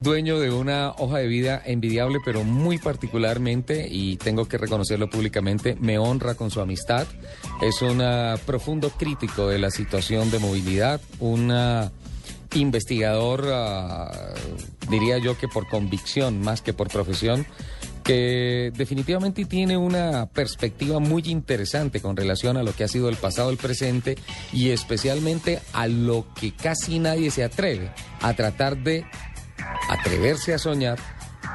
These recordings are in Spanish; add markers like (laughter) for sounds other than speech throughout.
Dueño de una hoja de vida envidiable, pero muy particularmente, y tengo que reconocerlo públicamente, me honra con su amistad. Es un profundo crítico de la situación de movilidad, un investigador, ah, diría yo que por convicción más que por profesión, que definitivamente tiene una perspectiva muy interesante con relación a lo que ha sido el pasado, el presente y especialmente a lo que casi nadie se atreve a tratar de atreverse a soñar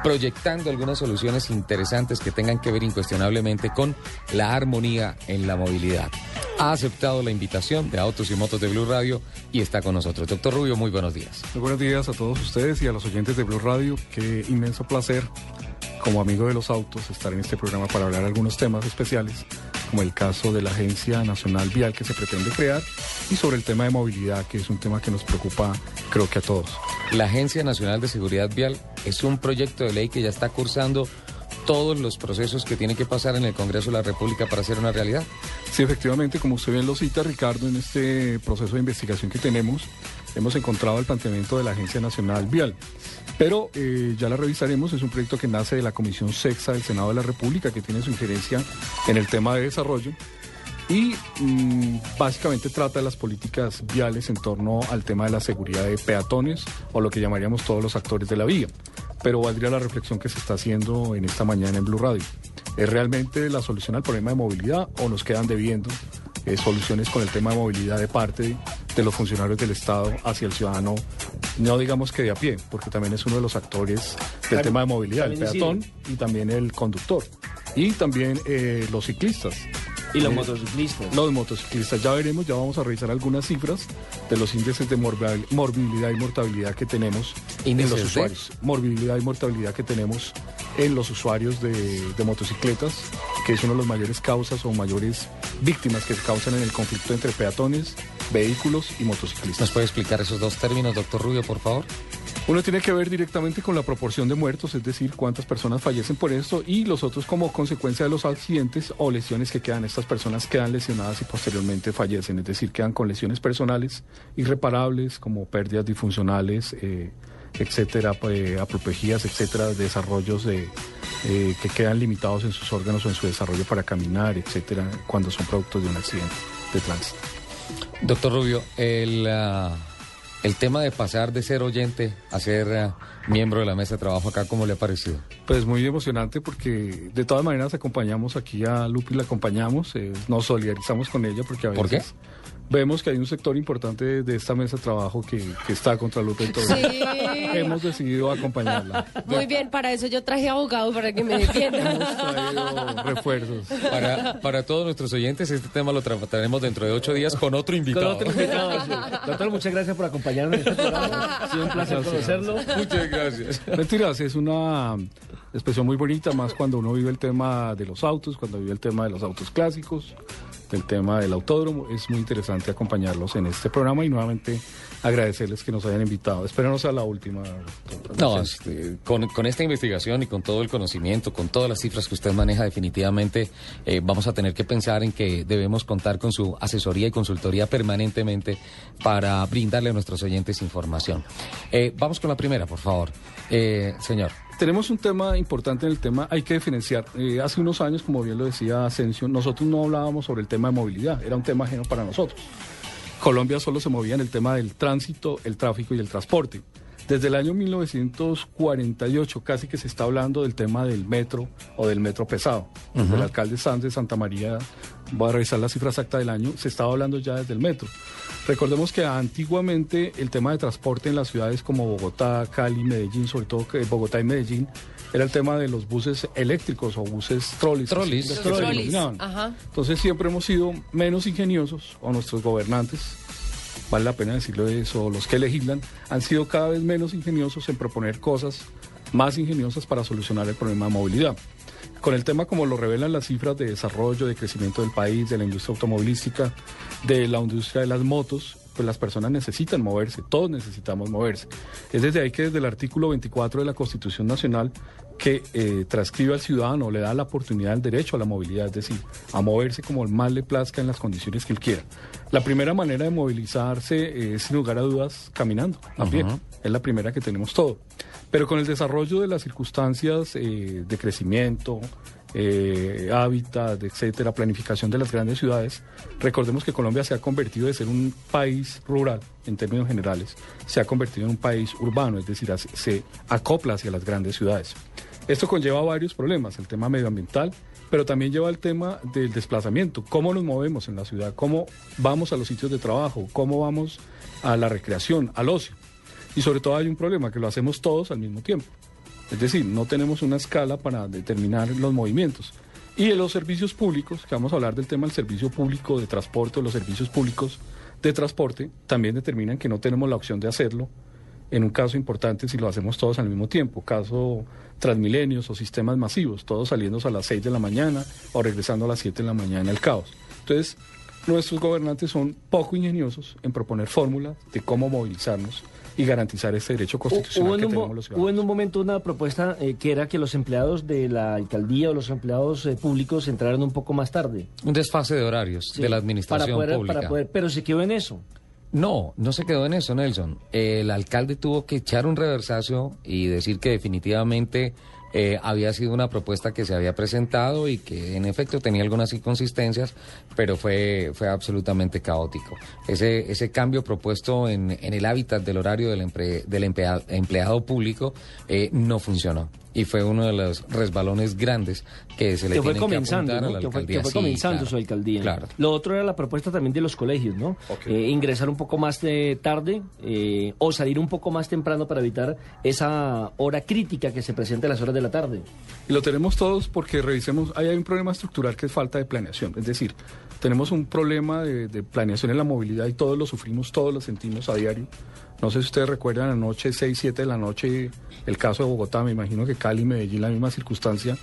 proyectando algunas soluciones interesantes que tengan que ver incuestionablemente con la armonía en la movilidad. Ha aceptado la invitación de Autos y Motos de Blue Radio y está con nosotros. Doctor Rubio, muy buenos días. Muy buenos días a todos ustedes y a los oyentes de Blue Radio. Qué inmenso placer, como amigo de los autos, estar en este programa para hablar algunos temas especiales como el caso de la Agencia Nacional Vial que se pretende crear y sobre el tema de movilidad, que es un tema que nos preocupa creo que a todos. La Agencia Nacional de Seguridad Vial es un proyecto de ley que ya está cursando todos los procesos que tiene que pasar en el Congreso de la República para hacer una realidad. Sí, efectivamente, como usted bien lo cita, Ricardo, en este proceso de investigación que tenemos, hemos encontrado el planteamiento de la Agencia Nacional Vial. Pero eh, ya la revisaremos, es un proyecto que nace de la Comisión Sexa del Senado de la República, que tiene su injerencia en el tema de desarrollo y mm, básicamente trata de las políticas viales en torno al tema de la seguridad de peatones o lo que llamaríamos todos los actores de la vía. Pero valdría la reflexión que se está haciendo en esta mañana en Blue Radio. ¿Es realmente la solución al problema de movilidad o nos quedan debiendo eh, soluciones con el tema de movilidad de parte de los funcionarios del Estado hacia el ciudadano, no digamos que de a pie, porque también es uno de los actores del tema de movilidad, el peatón y también el conductor, y también eh, los ciclistas. Y los motociclistas. Los motociclistas, ya veremos, ya vamos a revisar algunas cifras de los índices de morbilidad y mortalidad que tenemos en los usuarios. Morbilidad y mortalidad que tenemos en los usuarios de, motocicletas, que es una de las mayores causas o mayores víctimas que se causan en el conflicto entre peatones, vehículos y motociclistas. ¿Nos puede explicar esos dos términos, doctor Rubio, por favor? Uno tiene que ver directamente con la proporción de muertos, es decir, cuántas personas fallecen por esto y los otros como consecuencia de los accidentes o lesiones que quedan. Estas personas quedan lesionadas y posteriormente fallecen, es decir, quedan con lesiones personales irreparables como pérdidas disfuncionales, eh, etcétera, eh, etcétera, desarrollos de, eh, que quedan limitados en sus órganos o en su desarrollo para caminar, etcétera, cuando son productos de un accidente de tránsito. Doctor Rubio, el... Ah, el tema de pasar de ser oyente a ser eh, miembro de la mesa de trabajo acá, ¿cómo le ha parecido? Pues muy emocionante porque de todas maneras acompañamos aquí a Lupi, la acompañamos, eh, nos solidarizamos con ella porque a veces... ¿Por qué? Vemos que hay un sector importante de esta mesa de trabajo que, está contra Lupe entonces sí. hemos decidido acompañarla. Muy bien, para eso yo traje abogado para que me defienda. hemos traído refuerzos. Para, para todos nuestros oyentes, este tema lo trataremos dentro de ocho días con otro invitado. Con otro invitado, (laughs) Doctor, muchas gracias por acompañarnos en este programa. Ha sido un placer conocerlo. Muchas gracias. Mentiras, es una expresión muy bonita, más cuando uno vive el tema de los autos, cuando vive el tema de los autos clásicos el tema del autódromo. Es muy interesante acompañarlos en este programa y nuevamente agradecerles que nos hayan invitado. Espero no sea la última. No, este, con, esta investigación y con todo el conocimiento, con todas las cifras que usted maneja, definitivamente eh, vamos a tener que pensar en que debemos contar con su asesoría y consultoría permanentemente para brindarle a nuestros oyentes información. Eh, vamos con la primera, por favor. Eh, señor. Tenemos un tema importante en el tema, hay que diferenciar. hace unos años, como bien lo decía Asensio, nosotros no hablábamos sobre el tema de movilidad, era un tema ajeno para nosotros. Colombia solo se movía en el tema del tránsito, el tráfico y el transporte. Desde el año 1948 casi que se está hablando del tema del metro o del metro pesado. El alcalde Sanz de Santa María, voy a revisar la cifra exacta del año, se estaba hablando ya desde el metro. Recordemos que antiguamente el tema de transporte en las ciudades como Bogotá, Cali, Medellín, sobre todo Bogotá y Medellín, era el tema de los buses eléctricos o buses trolis. Trolis. Entonces siempre hemos sido menos ingeniosos, o nuestros gobernantes, vale la pena decirlo eso, los que legislan, han sido cada vez menos ingeniosos en proponer cosas más ingeniosas para solucionar el problema de movilidad. Con el tema como lo revelan las cifras de desarrollo, de crecimiento del país, de la industria automovilística, de la industria de las motos, pues las personas necesitan moverse, todos necesitamos moverse. Es desde ahí que desde el artículo 24 de la Constitución Nacional que eh, transcribe al ciudadano, le da la oportunidad, el derecho a la movilidad, es decir, a moverse como más le plazca en las condiciones que él quiera. La primera manera de movilizarse es, sin lugar a dudas, caminando, a pie. Es la primera que tenemos todo. Pero con el desarrollo de las circunstancias eh, de crecimiento, eh, hábitat, etcétera, planificación de las grandes ciudades, recordemos que Colombia se ha convertido de ser un país rural en términos generales, se ha convertido en un país urbano, es decir, se acopla hacia las grandes ciudades. Esto conlleva varios problemas, el tema medioambiental, pero también lleva el tema del desplazamiento, cómo nos movemos en la ciudad, cómo vamos a los sitios de trabajo, cómo vamos a la recreación, al ocio. Y sobre todo hay un problema, que lo hacemos todos al mismo tiempo. Es decir, no tenemos una escala para determinar los movimientos. Y en los servicios públicos, que vamos a hablar del tema del servicio público de transporte o los servicios públicos de transporte, también determinan que no tenemos la opción de hacerlo en un caso importante si lo hacemos todos al mismo tiempo, caso transmilenios o sistemas masivos, todos saliendo a las 6 de la mañana o regresando a las 7 de la mañana el caos. Entonces, nuestros gobernantes son poco ingeniosos en proponer fórmulas de cómo movilizarnos y garantizar ese derecho constitucional que tenemos los ciudadanos. Hubo en un momento una propuesta eh, que era que los empleados de la alcaldía o los empleados eh, públicos entraran un poco más tarde. Un desfase de horarios de la administración para pública. Para poder, pero se quedó en eso. No, no se quedó en eso, Nelson. El alcalde tuvo que echar un reversazo y decir que definitivamente eh, había sido una propuesta que se había presentado y que en efecto tenía algunas inconsistencias, pero fue, fue absolutamente caótico. Ese, ese cambio propuesto en, en el hábitat del horario del, del empleado, empleado público eh, no funcionó y fue uno de los resbalones grandes que se le que fue comenzando, a la que fue, que fue comenzando su alcaldía. Claro. Lo otro era la propuesta también de los colegios, ¿no? Eh, ingresar un poco más de tarde eh, o salir un poco más temprano para evitar esa hora crítica que se presenta a las horas de la tarde. Y lo tenemos todos porque revisemos, ahí hay un problema estructural que es falta de planeación, es decir, tenemos un problema de, de planeación en la movilidad y todos lo sufrimos, todos lo sentimos a diario. No sé si ustedes recuerdan anoche, 6, 7 de la noche, el caso de Bogotá, me imagino que Cali y Medellín la misma circunstancia,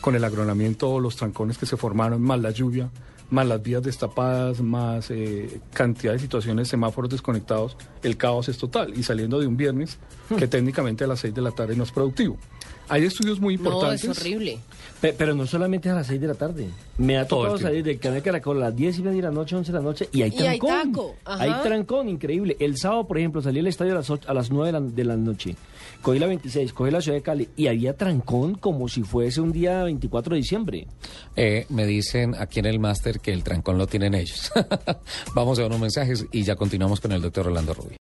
con el agronamiento, los trancones que se formaron, más la lluvia, más las vías destapadas, más eh, cantidad de situaciones, semáforos desconectados, el caos es total. Y saliendo de un viernes, que hmm. técnicamente a las 6 de la tarde no es productivo. Hay estudios muy importantes. No, es horrible. Pero, no solamente a las 6 de la tarde. Me ha tocado salir del canal Caracol a las 10 y media de la noche, 11 de la noche, y hay trancón. hay, trancón, increíble. El sábado, por ejemplo, salí al estadio a las, a las 9 de la, de la noche. Cogí la 26, cogí la ciudad de Cali y había trancón como si fuese un día 24 de diciembre. Eh, me dicen aquí en el máster que el trancón lo tienen ellos. (laughs) Vamos a unos mensajes y ya continuamos con el doctor Rolando Rubio.